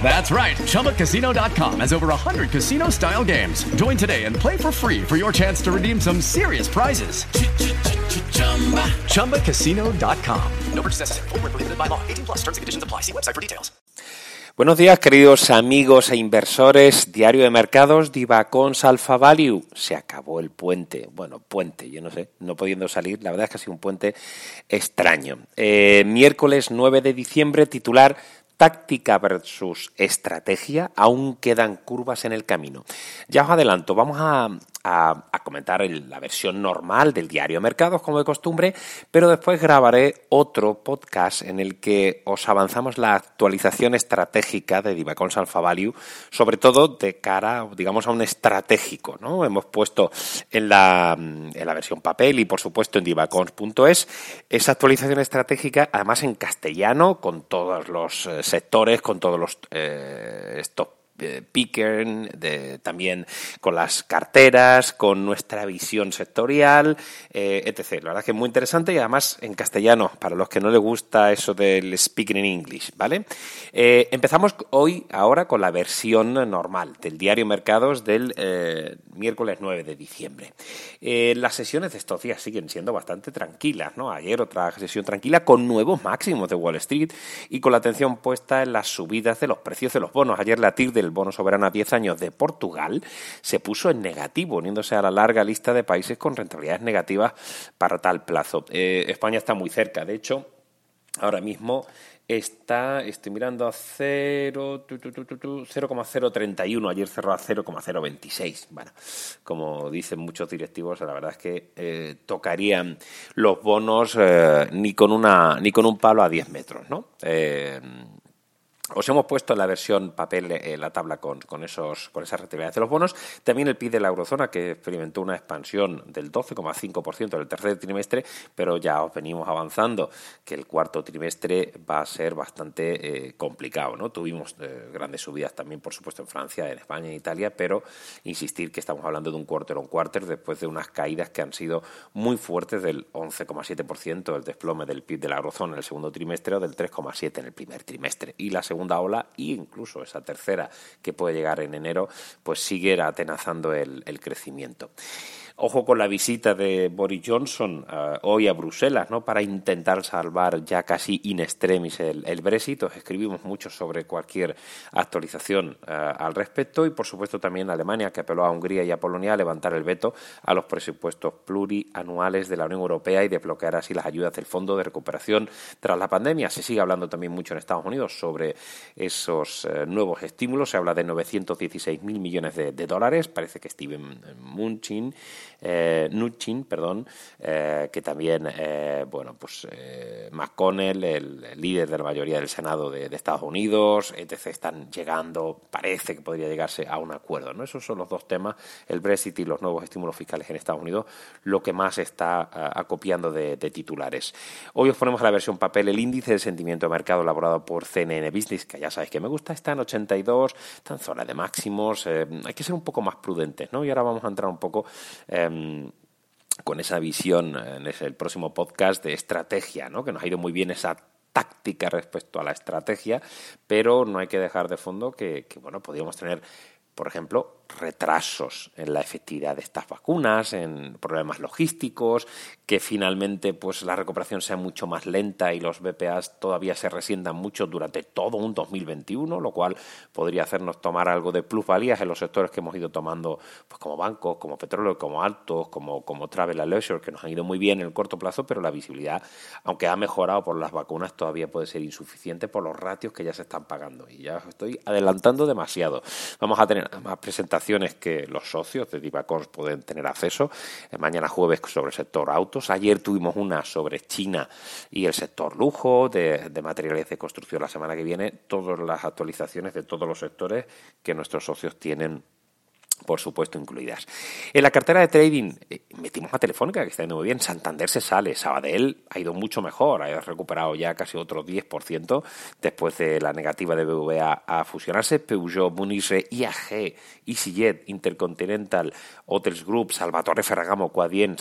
That's right. ChumbaCasino.com has over 100 casino style games. Join today and play for free for your chance to redeem some serious prizes. ChumbaCasino.com. No purchase necessary. Full prohibited by law. 18 plus terms and conditions apply. See website for details. Buenos días, queridos amigos e inversores. Diario de Mercados, Divacons Alpha Value. Se acabó el puente. Bueno, puente, yo no sé, no pudiendo salir. La verdad es que ha sido un puente extraño. Eh, miércoles 9 de diciembre, titular táctica versus estrategia, aún quedan curvas en el camino. Ya os adelanto, vamos a, a, comentar la versión normal del diario Mercados, como de costumbre, pero después grabaré otro podcast en el que os avanzamos la actualización estratégica de Divacons Alpha Value, sobre todo de cara, digamos, a un estratégico. ¿no? Hemos puesto en la, en la versión papel y, por supuesto, en divacons.es esa actualización estratégica, además en castellano, con todos los sectores, con todos los eh, Pickern, de, también con las carteras, con nuestra visión sectorial, eh, etc. La verdad es que es muy interesante y además en castellano, para los que no les gusta eso del speaking in English, ¿vale? Eh, empezamos hoy, ahora, con la versión normal del diario Mercados del eh, miércoles 9 de diciembre. las sesiones de estos días siguen siendo bastante tranquilas, ¿no? Ayer otra sesión tranquila con nuevos máximos de Wall Street y con la atención puesta en las subidas de los precios de los bonos. Ayer la TIR del el bono soberano a 10 años de Portugal se puso en negativo, uniéndose a la larga lista de países con rentabilidades negativas para tal plazo. Eh, España está muy cerca, de hecho, ahora mismo está, estoy mirando a 0,031, ayer cerró a 0,026. Bueno, como dicen muchos directivos, la verdad es que eh, tocarían los bonos eh, ni, con una, ni con un palo a 10 metros, ¿no? Os hemos puesto en la versión papel la tabla con, con, esos, con esas rentabilidades de los bonos. También el PIB de la eurozona, que experimentó una expansión del 12,5% del tercer trimestre, pero ya os venimos avanzando que el cuarto trimestre va a ser bastante eh, complicado. ¿no? Tuvimos eh, grandes subidas también, por supuesto, en Francia, en España, en Italia, pero insistir que estamos hablando de un quarter on quarter después de unas caídas que han sido muy fuertes del 11,7% el desplome del PIB de la eurozona en el segundo trimestre o del 3,7% en el primer trimestre. Y la ola e incluso esa tercera que puede llegar en enero, pues sigue atenazando el crecimiento. Ojo con la visita de Boris Johnson uh, hoy a Bruselas, ¿no? Para intentar salvar ya casi in extremis el, Brexit. Os escribimos mucho sobre cualquier actualización uh, al respecto y, por supuesto, también Alemania, que apeló a Hungría y a Polonia a levantar el veto a los presupuestos plurianuales de la Unión Europea y desbloquear así las ayudas del Fondo de Recuperación tras la pandemia. Se sigue hablando también mucho en Estados Unidos sobre esos uh, nuevos estímulos. Se habla de 916.000 millones de, de, dólares. Parece que Steven Mnuchin eh, Nuchin, perdón, eh, que también, eh, bueno, pues eh, McConnell, el, líder de la mayoría del Senado de, Estados Unidos, etc., están llegando, parece que podría llegarse a un acuerdo, ¿no? Esos son los dos temas, el Brexit y los nuevos estímulos fiscales en Estados Unidos, lo que más está acopiando de, titulares. Hoy os ponemos a la versión papel el índice de sentimiento de mercado elaborado por CNN Business, que ya sabéis que me gusta, está en 82, está en zona de máximos, hay que ser un poco más prudentes, ¿no? Y ahora vamos a entrar un poco eh, con esa visión en el próximo podcast de estrategia, ¿no? que nos ha ido muy bien esa táctica respecto a la estrategia, pero no hay que dejar de fondo que, que bueno, podríamos tener por ejemplo, retrasos en la efectividad de estas vacunas, en problemas logísticos, que finalmente pues la recuperación sea mucho más lenta y los BPAs todavía se resientan mucho durante todo un 2021, lo cual podría hacernos tomar algo de plusvalías en los sectores que hemos ido tomando, pues como bancos, como petróleo, como altos, como, como travel and leisure, que nos han ido muy bien en el corto plazo, pero la visibilidad, aunque ha mejorado por las vacunas, todavía puede ser insuficiente por los ratios que ya se están pagando. Y ya estoy adelantando demasiado. Vamos a tener más presentaciones que los socios de Divacors pueden tener acceso. Eh, mañana jueves sobre el sector autos. Ayer tuvimos una sobre China y el sector lujo, de, de materiales de construcción la semana que viene. Todas las actualizaciones de todos los sectores que nuestros socios tienen por supuesto incluidas. En la cartera de trading eh, metimos a Telefónica, que está yendo muy bien. Santander se sale. Sabadell ha ido mucho mejor. Ha recuperado ya casi otro 10% después de la negativa de BVA a fusionarse. Peugeot, Munisse, IAG, EasyJet, Intercontinental, Hotels Group, Salvatore Ferragamo, Quadient,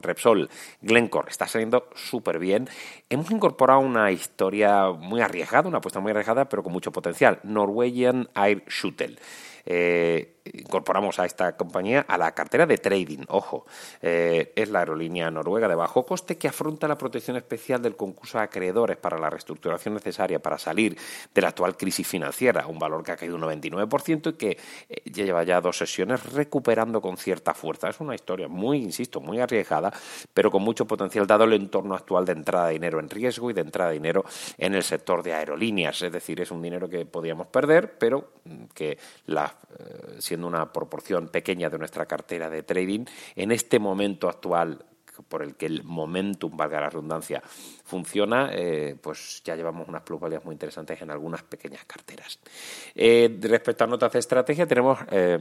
Repsol, Glencore. Está saliendo súper bien. Hemos incorporado una historia muy arriesgada, una apuesta muy arriesgada, pero con mucho potencial. Norwegian Air Shuttle. Eh, incorporamos a esta compañía a la cartera de trading. Ojo, eh, es la aerolínea noruega de bajo coste que afronta la protección especial del concurso de acreedores para la reestructuración necesaria para salir de la actual crisis financiera, un valor que ha caído un 99% y que eh, lleva ya dos sesiones recuperando con cierta fuerza. Es una historia muy, insisto, muy arriesgada, pero con mucho potencial dado el entorno actual de entrada de dinero en riesgo y de entrada de dinero en el sector de aerolíneas. Es decir, es un dinero que podíamos perder, pero mm, que la, eh, siendo una proporción pequeña de nuestra cartera de trading, en este momento actual por el que el momentum, valga la redundancia, funciona, eh, pues ya llevamos unas plusvalías muy interesantes en algunas pequeñas carteras. Eh, respecto a notas de estrategia, tenemos eh,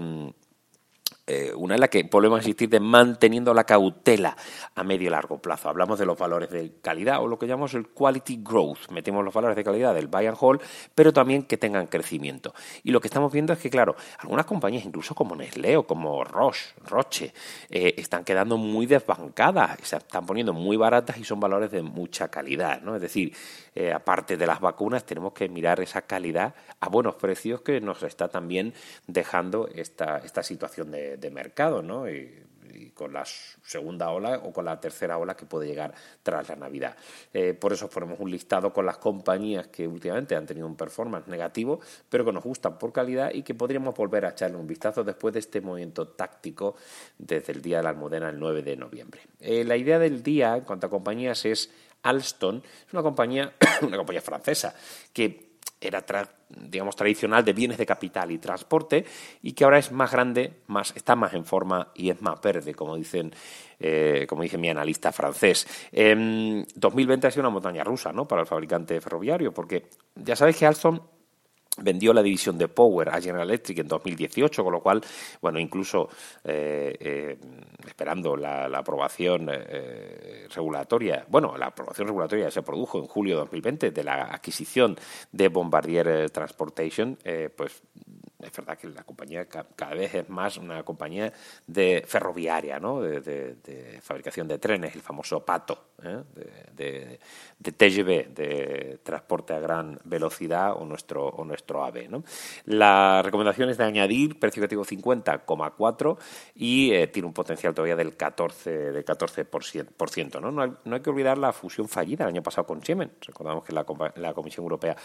una en la que volvemos a insistir de manteniendo la cautela a medio y largo plazo. Hablamos de los valores de calidad o lo que llamamos el quality growth. Metemos los valores de calidad del buy and hold, pero también que tengan crecimiento. Y lo que estamos viendo es que, claro, algunas compañías, incluso como Nestlé o como Roche, Roche eh, están quedando muy desbancadas, se están poniendo muy baratas y son valores de mucha calidad. ¿no? Es decir, eh, aparte de las vacunas, tenemos que mirar esa calidad a buenos precios que nos está también dejando esta, esta situación de, mercado, ¿no? Y, con la segunda ola o con la tercera ola que puede llegar tras la Navidad. Eh, por eso ponemos un listado con las compañías que últimamente han tenido un performance negativo, pero que nos gustan por calidad y que podríamos volver a echarle un vistazo después de este movimiento táctico desde el día de la Almudena, el 9 de noviembre. Eh, la idea del día en cuanto a compañías es Alstom, es una compañía, una compañía francesa que era digamos tradicional de bienes de capital y transporte y que ahora es más grande, más está más en forma y es más verde, como dicen eh, como dice mi analista francés. 2020 ha sido una montaña rusa, ¿no? Para el fabricante ferroviario, porque ya sabéis que Alstom vendió la división de Power a General Electric en 2018, con lo cual, bueno, incluso eh, eh, esperando la, aprobación eh, regulatoria, bueno, la aprobación regulatoria se produjo en julio de 2020 de la adquisición de Bombardier Transportation, pues es verdad que la compañía cada vez es más una compañía de ferroviaria, ¿no? de, fabricación de trenes, el famoso pato, ¿eh? de, de, TGV, de transporte a gran velocidad o nuestro, o nuestro AVE. La recomendación es de añadir precio objetivo 50,4 y eh, tiene un potencial todavía del 14%. De 14% ¿no? No, hay, no hay que olvidar la fusión fallida el año pasado con Siemens. Recordamos que la, la Comisión Europea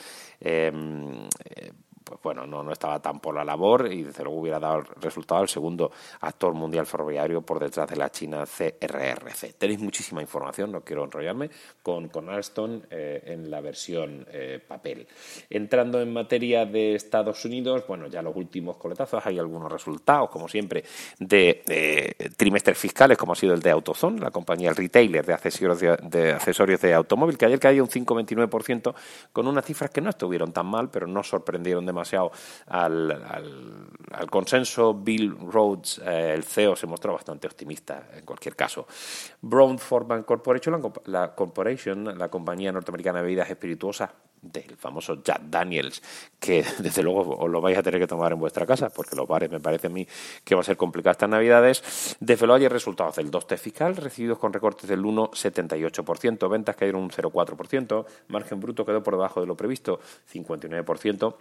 em, eh, pues bueno, no, no estaba tan por la labor y desde luego hubiera dado resultado al segundo actor mundial ferroviario por detrás de la China CRRC. Tenéis muchísima información, no quiero enrollarme, con, con Alstom eh, en la versión eh, papel. Entrando en materia de Estados Unidos, bueno, ya los últimos coletazos, hay algunos resultados, como siempre, de, trimestres fiscales, como ha sido el de AutoZone, la compañía el retailer de accesorios de, de accesorios de automóvil, que ayer cayó un 5,29% con unas cifras que no estuvieron tan mal, pero no sorprendieron de demasiado al, al, consenso. Bill Rhodes, eh, el CEO, se mostró bastante optimista en cualquier caso. Brown Forman Corporation, la, Corporation, la compañía norteamericana de bebidas espirituosas del famoso Jack Daniels, que desde luego os lo vais a tener que tomar en vuestra casa, porque los bares me parece a mí que va a ser complicado estas navidades, desveló ayer resultados del 2T fiscal, recibidos con recortes del 1,78%, ventas cayeron un 0,4%, margen bruto quedó por debajo de lo previsto, 59%,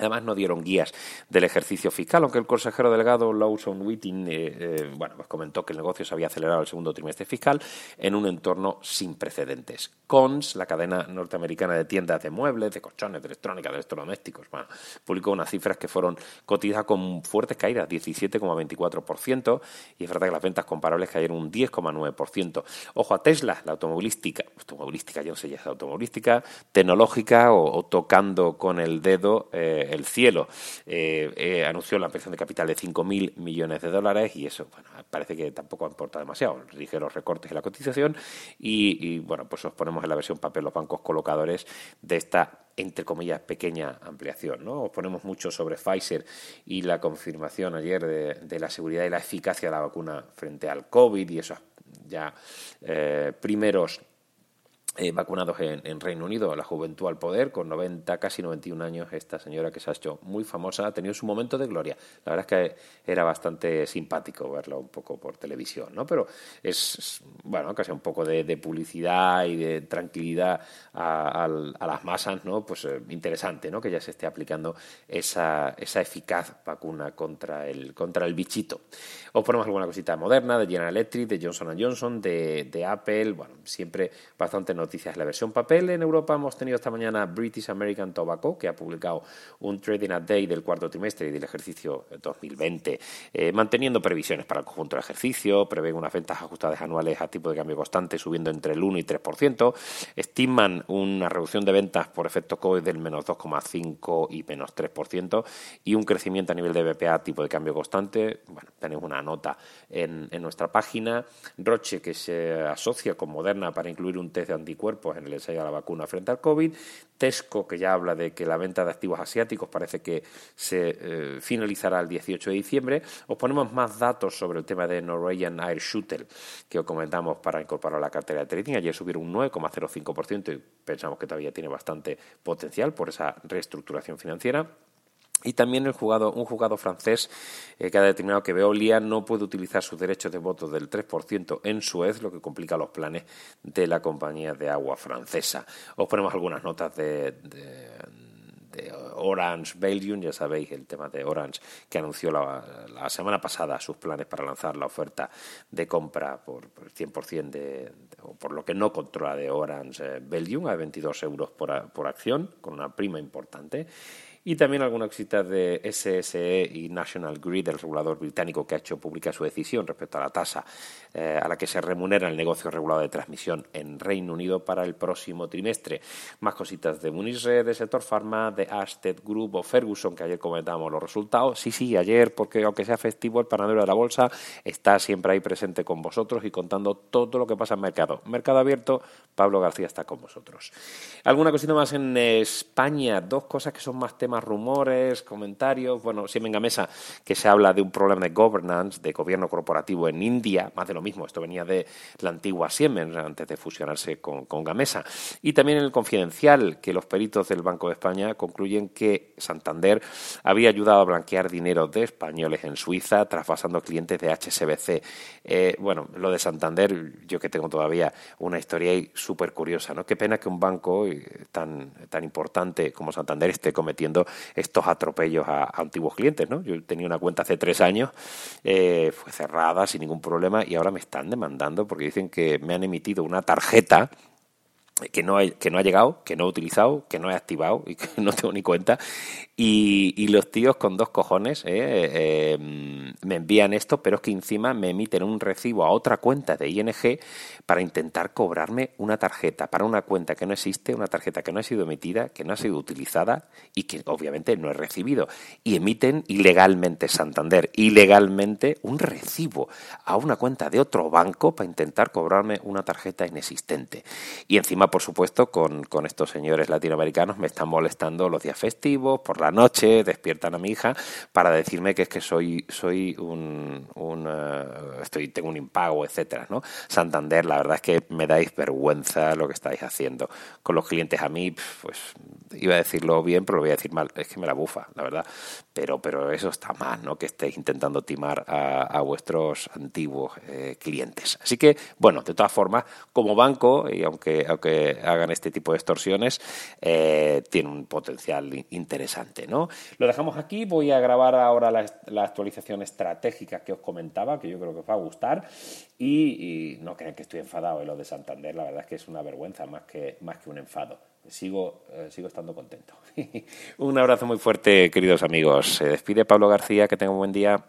Además, no dieron guías del ejercicio fiscal, aunque el consejero delegado Lawson Whiting eh, eh, bueno, pues comentó que el negocio se había acelerado el segundo trimestre fiscal en un entorno sin precedentes. Cons, la cadena norteamericana de tiendas de muebles, de colchones, de electrónica, de electrodomésticos, bueno, publicó unas cifras que fueron cotizadas con fuertes caídas, 17,24%, y es verdad que las ventas comparables cayeron un 10,9%. Ojo a Tesla, la automovilística, automovilística, yo no sé si es automovilística, tecnológica o, tocando con el dedo. Eh, el cielo. Eh, eh, anunció la ampliación de capital de 5.000 millones de dólares y eso, bueno, parece que tampoco importa demasiado. los recortes en la cotización y, bueno, pues os ponemos en la versión papel los bancos colocadores de esta entre comillas, pequeña ampliación. ¿no? Os ponemos mucho sobre Pfizer y la confirmación ayer de, la seguridad y la eficacia de la vacuna frente al COVID y esos ya eh, primeros eh, vacunados en, Reino Unido, la juventud al poder, con 90, casi 91 años, esta señora que se ha hecho muy famosa, ha tenido su momento de gloria. La verdad es que era bastante simpático verlo un poco por televisión, ¿no? Pero es, bueno, casi un poco de, publicidad y de tranquilidad a, las masas, ¿no? Pues eh, interesante, ¿no? Que ya se esté aplicando esa, esa eficaz vacuna contra el, contra el bichito. Os ponemos alguna cosita moderna de General Electric, de Johnson Johnson, de, de Apple, bueno, siempre bastante noticias. La versión papel en Europa hemos tenido esta mañana British American Tobacco, que ha publicado un trading update del cuarto trimestre y del ejercicio 2020, eh, manteniendo previsiones para el conjunto del ejercicio, prevén unas ventas ajustadas anuales a tipo de cambio constante subiendo entre el 1 y 3%, estiman una reducción de ventas por efecto COVID del menos 2,5 y menos 3% y un crecimiento a nivel de BPA a tipo de cambio constante. Bueno, tenemos una nota en, en nuestra página. Roche, que se asocia con Moderna para incluir un test de anticuerpos en el ensayo de la vacuna frente al COVID. Tesco, que ya habla de que la venta de activos asiáticos parece que se eh, finalizará el 18 de diciembre. Os ponemos más datos sobre el tema de Norwegian Air Shuttle, que os comentamos para incorporar a la cartera de trading. Ayer subieron un 9,05% y pensamos que todavía tiene bastante potencial por esa reestructuración financiera. Y también el jugado, un juzgado francés eh, que ha determinado que Veolia no puede utilizar sus derechos de voto del 3% en Suez, lo que complica los planes de la compañía de agua francesa. Os ponemos algunas notas de, Orange Belgium, ya sabéis el tema de Orange que anunció la, semana pasada sus planes para lanzar la oferta de compra por, el 100% de, o por lo que no controla de Orange eh, Belgium a 22 euros por, por acción, con una prima importante y también algunas cositas de SSE y National Grid, el regulador británico que ha hecho pública su decisión respecto a la tasa eh, a la que se remunera el negocio regulado de transmisión en Reino Unido para el próximo trimestre. Más cositas de Munizre, de Sector Pharma, de Asted Group o Ferguson, que ayer comentábamos los resultados. Sí, sí, ayer, porque aunque sea festivo, el panadero de la bolsa está siempre ahí presente con vosotros y contando todo lo que pasa en mercado. Mercado abierto, Pablo García está con vosotros. ¿Alguna cosita más en España? Dos cosas que son más temas más rumores, comentarios. Bueno, Siemens Gamesa, que se habla de un problema de governance, de gobierno corporativo en India, más de lo mismo. Esto venía de la antigua Siemens antes de fusionarse con, Gamesa. Y también en el confidencial, que los peritos del Banco de España concluyen que Santander había ayudado a blanquear dinero de españoles en Suiza, traspasando clientes de HSBC. Eh, bueno, lo de Santander, yo que tengo todavía una historia ahí súper curiosa, ¿no? Qué pena que un banco eh, tan, tan importante como Santander esté cometiendo estos atropellos a, antiguos clientes. ¿no? Yo tenía una cuenta hace tres años, eh, fue cerrada sin ningún problema y ahora me están demandando porque dicen que me han emitido una tarjeta que no, que no ha llegado, que no he utilizado, que no he activado y que no tengo ni cuenta. Y, los tíos con dos cojones eh, em, me envían esto, pero es que encima me emiten un recibo a otra cuenta de ING para intentar cobrarme una tarjeta, para una cuenta que no existe, una tarjeta que no ha sido emitida, que no ha sido utilizada y que obviamente no he recibido. Y emiten ilegalmente Santander, ilegalmente un recibo a una cuenta de otro banco para intentar cobrarme una tarjeta inexistente. Y encima por supuesto, con, estos señores latinoamericanos me están molestando los días festivos, por la noche, despiertan a mi hija para decirme que es que soy, soy un, uh, estoy, tengo un impago, etcétera, ¿no? Santander, la verdad es que me dais vergüenza lo que estáis haciendo con los clientes. A mí, pues, iba a decirlo bien, pero lo voy a decir mal, es que me la bufa, la verdad. Pero, pero eso está mal, ¿no? Que estéis intentando timar a, a vuestros antiguos eh, clientes. Así que, bueno, de todas formas, como banco, y aunque, aunque hagan este tipo de extorsiones, eh, tiene un potencial interesante. Importante, ¿no? Lo dejamos aquí, voy a grabar ahora la, la actualización estratégica que os comentaba, que yo creo que os va a gustar, y, y no crean que estoy enfadado en lo de Santander, la verdad es que es una vergüenza más que, más que un enfado. Sigo, eh, sigo estando contento. un abrazo muy fuerte, queridos amigos. Se despide Pablo García, que tenga un buen día.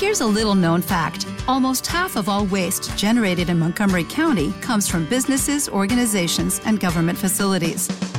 Here's a little known fact almost half of all waste generated in Montgomery County comes from businesses, organizations, and government facilities.